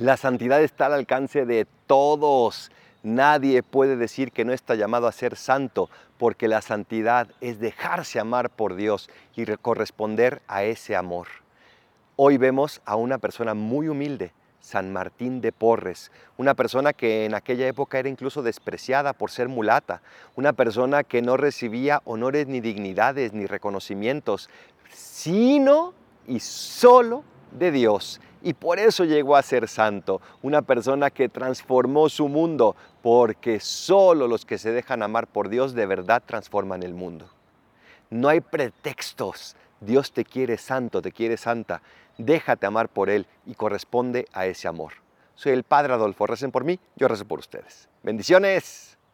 La santidad está al alcance de todos. Nadie puede decir que no está llamado a ser santo, porque la santidad es dejarse amar por Dios y corresponder a ese amor. Hoy vemos a una persona muy humilde, San Martín de Porres, una persona que en aquella época era incluso despreciada por ser mulata, una persona que no recibía honores ni dignidades ni reconocimientos, sino y solo de Dios. Y por eso llegó a ser santo, una persona que transformó su mundo, porque solo los que se dejan amar por Dios de verdad transforman el mundo. No hay pretextos. Dios te quiere santo, te quiere santa. Déjate amar por Él y corresponde a ese amor. Soy el Padre Adolfo. Recen por mí, yo rezo por ustedes. Bendiciones.